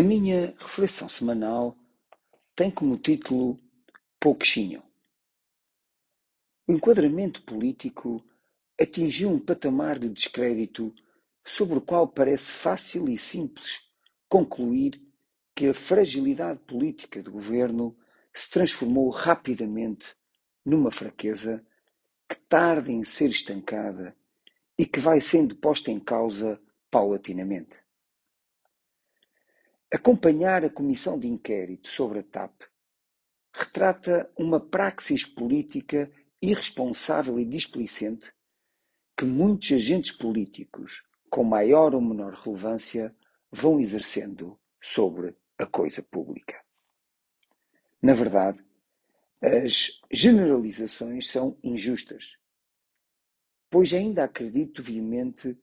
A minha reflexão semanal tem como título Pouquinho. O enquadramento político atingiu um patamar de descrédito sobre o qual parece fácil e simples concluir que a fragilidade política do governo se transformou rapidamente numa fraqueza que tarda em ser estancada e que vai sendo posta em causa paulatinamente. Acompanhar a comissão de inquérito sobre a TAP retrata uma praxis política irresponsável e displicente que muitos agentes políticos, com maior ou menor relevância, vão exercendo sobre a coisa pública. Na verdade, as generalizações são injustas, pois ainda acredito viamente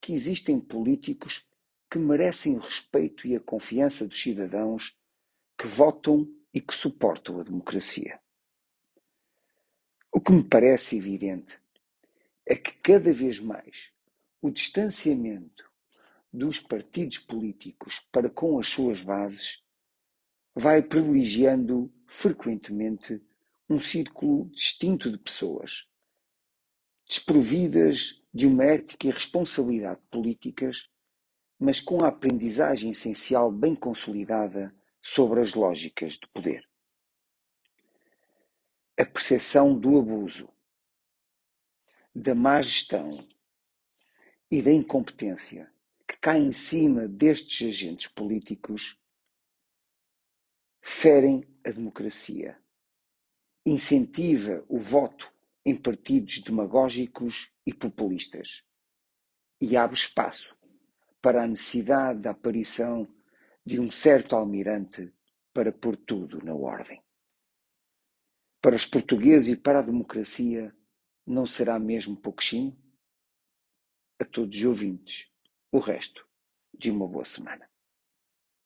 que existem políticos que merecem o respeito e a confiança dos cidadãos que votam e que suportam a democracia. O que me parece evidente é que cada vez mais o distanciamento dos partidos políticos para com as suas bases vai privilegiando frequentemente um círculo distinto de pessoas, desprovidas de uma ética e responsabilidade políticas mas com a aprendizagem essencial bem consolidada sobre as lógicas do poder. A percepção do abuso, da má gestão e da incompetência que cai em cima destes agentes políticos ferem a democracia, incentiva o voto em partidos demagógicos e populistas e abre espaço para a necessidade da aparição de um certo almirante para pôr tudo na ordem. Para os portugueses e para a democracia, não será mesmo pouquinho? A todos os ouvintes, o resto de uma boa semana.